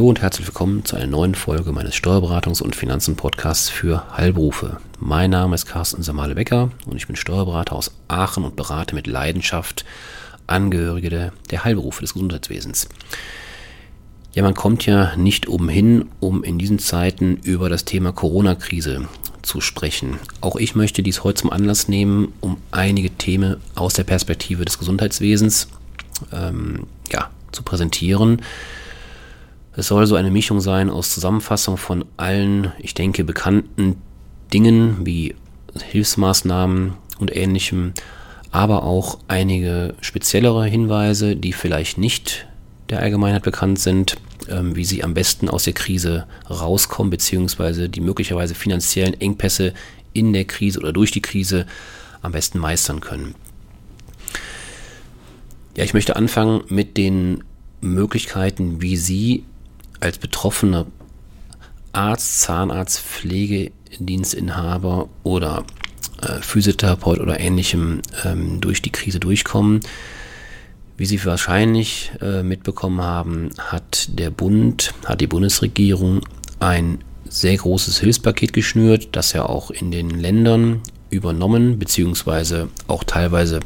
Hallo und herzlich willkommen zu einer neuen Folge meines Steuerberatungs- und Finanzen-Podcasts für Heilberufe. Mein Name ist Carsten Samale-Becker und ich bin Steuerberater aus Aachen und berate mit Leidenschaft Angehörige der, der Heilberufe des Gesundheitswesens. Ja, man kommt ja nicht umhin, um in diesen Zeiten über das Thema Corona-Krise zu sprechen. Auch ich möchte dies heute zum Anlass nehmen, um einige Themen aus der Perspektive des Gesundheitswesens ähm, ja, zu präsentieren es soll so eine Mischung sein aus Zusammenfassung von allen, ich denke, bekannten Dingen wie Hilfsmaßnahmen und ähnlichem, aber auch einige speziellere Hinweise, die vielleicht nicht der Allgemeinheit bekannt sind, ähm, wie sie am besten aus der Krise rauskommen, beziehungsweise die möglicherweise finanziellen Engpässe in der Krise oder durch die Krise am besten meistern können. Ja, ich möchte anfangen mit den Möglichkeiten, wie Sie als betroffener Arzt, Zahnarzt, Pflegedienstinhaber oder äh, Physiotherapeut oder ähnlichem ähm, durch die Krise durchkommen. Wie Sie wahrscheinlich äh, mitbekommen haben, hat der Bund, hat die Bundesregierung ein sehr großes Hilfspaket geschnürt, das ja auch in den Ländern übernommen beziehungsweise auch teilweise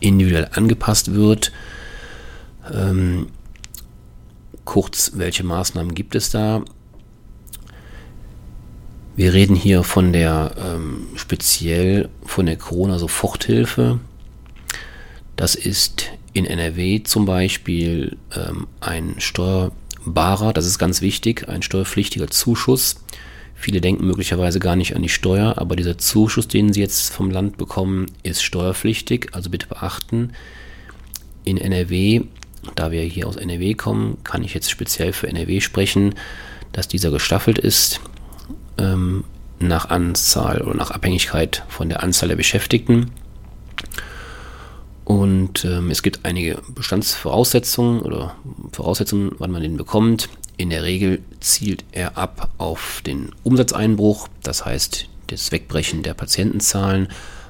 individuell angepasst wird. Ähm, Kurz, welche Maßnahmen gibt es da? Wir reden hier von der ähm, speziell von der Corona-Soforthilfe. Das ist in NRW zum Beispiel ähm, ein steuerbarer, das ist ganz wichtig, ein steuerpflichtiger Zuschuss. Viele denken möglicherweise gar nicht an die Steuer, aber dieser Zuschuss, den Sie jetzt vom Land bekommen, ist steuerpflichtig. Also bitte beachten, in NRW da wir hier aus NRW kommen, kann ich jetzt speziell für NRW sprechen, dass dieser gestaffelt ist ähm, nach Anzahl oder nach Abhängigkeit von der Anzahl der Beschäftigten. Und ähm, es gibt einige Bestandsvoraussetzungen oder Voraussetzungen, wann man den bekommt. In der Regel zielt er ab auf den Umsatzeinbruch, das heißt das Wegbrechen der Patientenzahlen,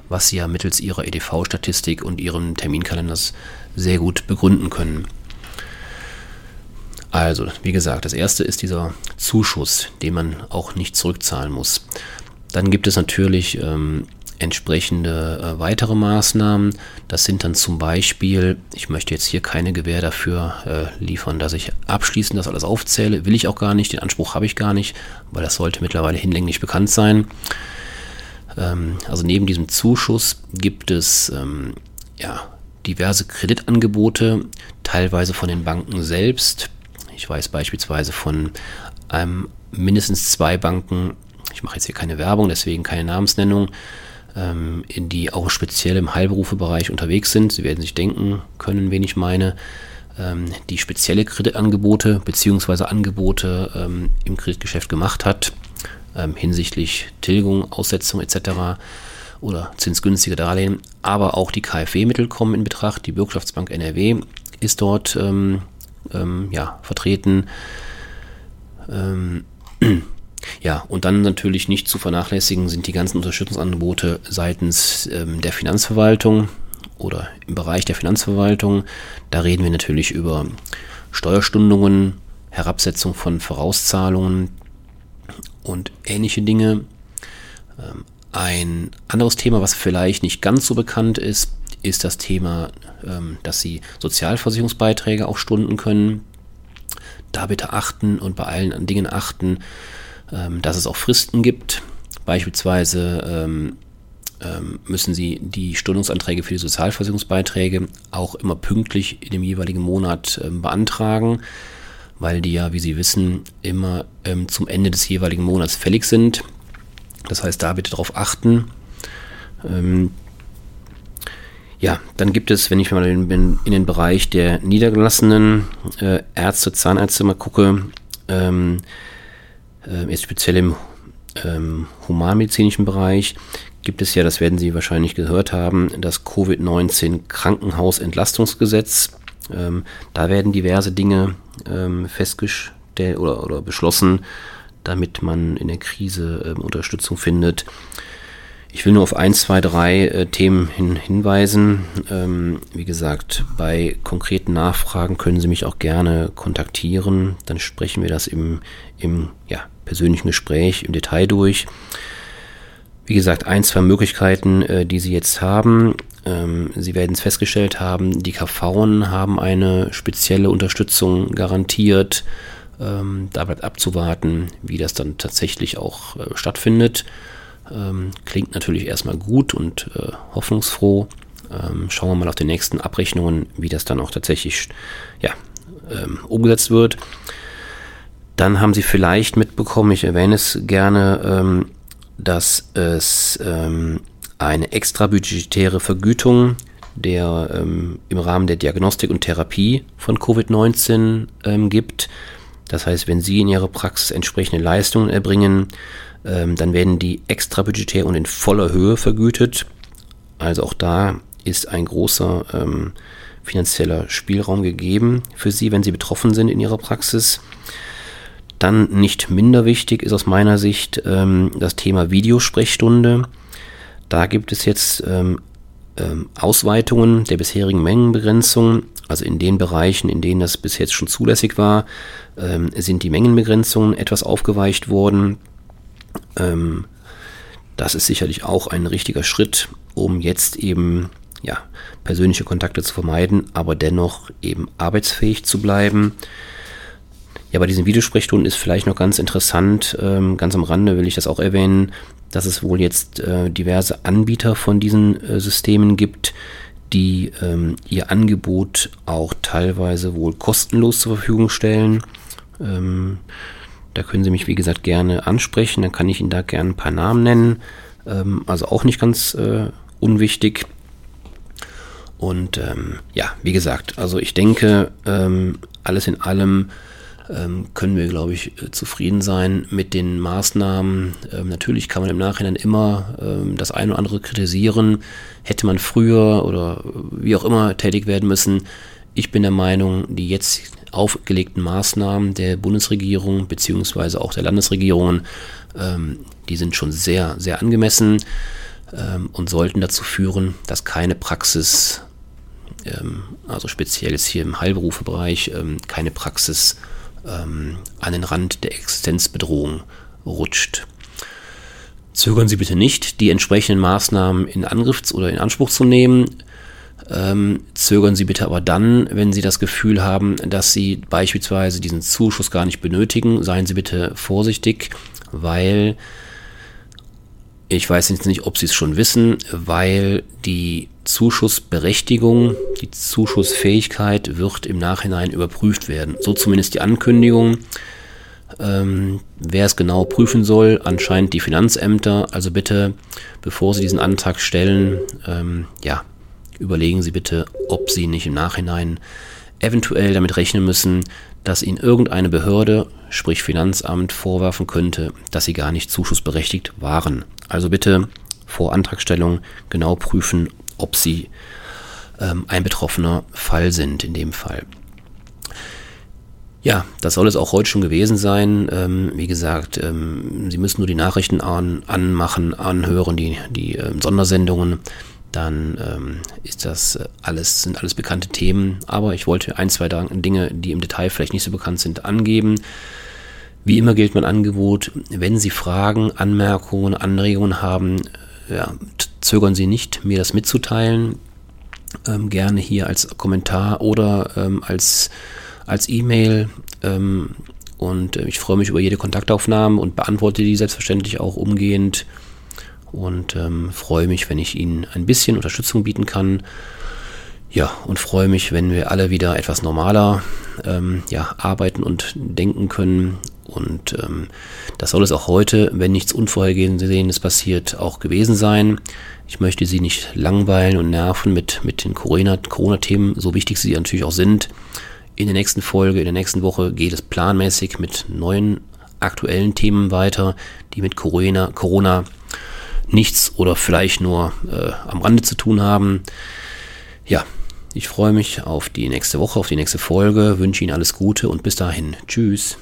was Sie ja mittels Ihrer EDV-Statistik und Ihrem Terminkalenders sehr gut begründen können. Also, wie gesagt, das erste ist dieser Zuschuss, den man auch nicht zurückzahlen muss. Dann gibt es natürlich ähm, entsprechende äh, weitere Maßnahmen. Das sind dann zum Beispiel, ich möchte jetzt hier keine Gewähr dafür äh, liefern, dass ich abschließend das alles aufzähle. Will ich auch gar nicht, den Anspruch habe ich gar nicht, weil das sollte mittlerweile hinlänglich bekannt sein. Ähm, also neben diesem Zuschuss gibt es ähm, ja, diverse Kreditangebote, teilweise von den Banken selbst. Ich weiß beispielsweise von ähm, mindestens zwei Banken, ich mache jetzt hier keine Werbung, deswegen keine Namensnennung, ähm, in die auch speziell im Heilberufebereich unterwegs sind. Sie werden sich denken können, wen ich meine. Ähm, die spezielle Kreditangebote bzw. Angebote ähm, im Kreditgeschäft gemacht hat, ähm, hinsichtlich Tilgung, Aussetzung etc oder zinsgünstige Darlehen, aber auch die KfW-Mittel kommen in Betracht. Die Bürgschaftsbank NRW ist dort ähm, ähm, ja, vertreten. Ähm, ja, und dann natürlich nicht zu vernachlässigen sind die ganzen Unterstützungsangebote seitens ähm, der Finanzverwaltung oder im Bereich der Finanzverwaltung. Da reden wir natürlich über Steuerstundungen, Herabsetzung von Vorauszahlungen und ähnliche Dinge. Ein anderes Thema, was vielleicht nicht ganz so bekannt ist, ist das Thema, ähm, dass Sie Sozialversicherungsbeiträge auch stunden können. Da bitte achten und bei allen Dingen achten, ähm, dass es auch Fristen gibt. Beispielsweise ähm, müssen Sie die Stundungsanträge für die Sozialversicherungsbeiträge auch immer pünktlich in dem jeweiligen Monat beantragen, weil die ja, wie Sie wissen, immer zum Ende des jeweiligen Monats fällig sind. Das heißt, da bitte darauf achten. Ähm, ja, dann gibt es, wenn ich mal in, in den Bereich der niedergelassenen äh, Ärzte, Zahnärzte mal gucke, ähm, äh, jetzt speziell im ähm, humanmedizinischen Bereich, gibt es ja, das werden Sie wahrscheinlich gehört haben, das Covid-19 Krankenhausentlastungsgesetz. Ähm, da werden diverse Dinge ähm, festgestellt oder, oder beschlossen, damit man in der Krise äh, Unterstützung findet. Ich will nur auf ein, zwei, drei äh, Themen hin, hinweisen. Ähm, wie gesagt, bei konkreten Nachfragen können Sie mich auch gerne kontaktieren. Dann sprechen wir das im, im ja, persönlichen Gespräch im Detail durch. Wie gesagt, ein, zwei Möglichkeiten, äh, die Sie jetzt haben. Ähm, Sie werden es festgestellt haben, die KV haben eine spezielle Unterstützung garantiert. Ähm, da bleibt abzuwarten, wie das dann tatsächlich auch äh, stattfindet. Ähm, klingt natürlich erstmal gut und äh, hoffnungsfroh. Ähm, schauen wir mal auf die nächsten Abrechnungen, wie das dann auch tatsächlich ja, ähm, umgesetzt wird. Dann haben Sie vielleicht mitbekommen, ich erwähne es gerne, ähm, dass es ähm, eine extrabudgetäre Vergütung der ähm, im Rahmen der Diagnostik und Therapie von Covid-19 gibt. Das heißt, wenn Sie in Ihrer Praxis entsprechende Leistungen erbringen, ähm, dann werden die extrabudgetär und in voller Höhe vergütet. Also auch da ist ein großer ähm, finanzieller Spielraum gegeben für Sie, wenn Sie betroffen sind in Ihrer Praxis. Dann nicht minder wichtig ist aus meiner Sicht ähm, das Thema Videosprechstunde. Da gibt es jetzt ähm, ähm, Ausweitungen der bisherigen Mengenbegrenzung. Also in den Bereichen, in denen das bis jetzt schon zulässig war, ähm, sind die Mengenbegrenzungen etwas aufgeweicht worden. Ähm, das ist sicherlich auch ein richtiger Schritt, um jetzt eben ja, persönliche Kontakte zu vermeiden, aber dennoch eben arbeitsfähig zu bleiben. Ja, bei diesen Videosprechstunden ist vielleicht noch ganz interessant, ähm, ganz am Rande will ich das auch erwähnen, dass es wohl jetzt äh, diverse Anbieter von diesen äh, Systemen gibt, die ähm, ihr Angebot auch teilweise wohl kostenlos zur Verfügung stellen. Ähm, da können Sie mich, wie gesagt, gerne ansprechen. Dann kann ich Ihnen da gerne ein paar Namen nennen. Ähm, also auch nicht ganz äh, unwichtig. Und ähm, ja, wie gesagt, also ich denke, ähm, alles in allem können wir, glaube ich, äh, zufrieden sein mit den Maßnahmen. Ähm, natürlich kann man im Nachhinein immer ähm, das eine oder andere kritisieren. Hätte man früher oder wie auch immer tätig werden müssen. Ich bin der Meinung, die jetzt aufgelegten Maßnahmen der Bundesregierung beziehungsweise auch der Landesregierungen, ähm, die sind schon sehr, sehr angemessen ähm, und sollten dazu führen, dass keine Praxis, ähm, also speziell jetzt hier im Heilberufebereich, ähm, keine Praxis ähm, an den Rand der Existenzbedrohung rutscht. Zögern Sie bitte nicht, die entsprechenden Maßnahmen in Angriff oder in Anspruch zu nehmen. Ähm, zögern Sie bitte aber dann, wenn Sie das Gefühl haben, dass Sie beispielsweise diesen Zuschuss gar nicht benötigen. Seien Sie bitte vorsichtig, weil ich weiß jetzt nicht, ob Sie es schon wissen, weil die Zuschussberechtigung, die Zuschussfähigkeit wird im Nachhinein überprüft werden. So zumindest die Ankündigung. Ähm, wer es genau prüfen soll, anscheinend die Finanzämter. Also bitte, bevor Sie diesen Antrag stellen, ähm, ja, überlegen Sie bitte, ob Sie nicht im Nachhinein eventuell damit rechnen müssen, dass Ihnen irgendeine Behörde, sprich Finanzamt, vorwerfen könnte, dass Sie gar nicht zuschussberechtigt waren. Also bitte vor Antragstellung genau prüfen, ob Sie ähm, ein betroffener Fall sind in dem Fall. Ja, das soll es auch heute schon gewesen sein. Ähm, wie gesagt, ähm, Sie müssen nur die Nachrichten an, anmachen, anhören, die, die äh, Sondersendungen dann ähm, ist das alles, sind alles bekannte Themen. Aber ich wollte ein, zwei Dinge, die im Detail vielleicht nicht so bekannt sind, angeben. Wie immer gilt mein Angebot, wenn Sie Fragen, Anmerkungen, Anregungen haben, ja, zögern Sie nicht, mir das mitzuteilen. Ähm, gerne hier als Kommentar oder ähm, als, als E-Mail. Ähm, und äh, ich freue mich über jede Kontaktaufnahme und beantworte die selbstverständlich auch umgehend und ähm, freue mich, wenn ich Ihnen ein bisschen Unterstützung bieten kann. Ja, und freue mich, wenn wir alle wieder etwas normaler ähm, ja, arbeiten und denken können. Und ähm, das soll es auch heute, wenn nichts Unvorhergesehenes passiert, auch gewesen sein. Ich möchte Sie nicht langweilen und nerven mit, mit den Corona-Themen, so wichtig sie natürlich auch sind. In der nächsten Folge, in der nächsten Woche geht es planmäßig mit neuen aktuellen Themen weiter, die mit Corona, Corona nichts oder vielleicht nur äh, am Rande zu tun haben. Ja, ich freue mich auf die nächste Woche, auf die nächste Folge, wünsche Ihnen alles Gute und bis dahin. Tschüss.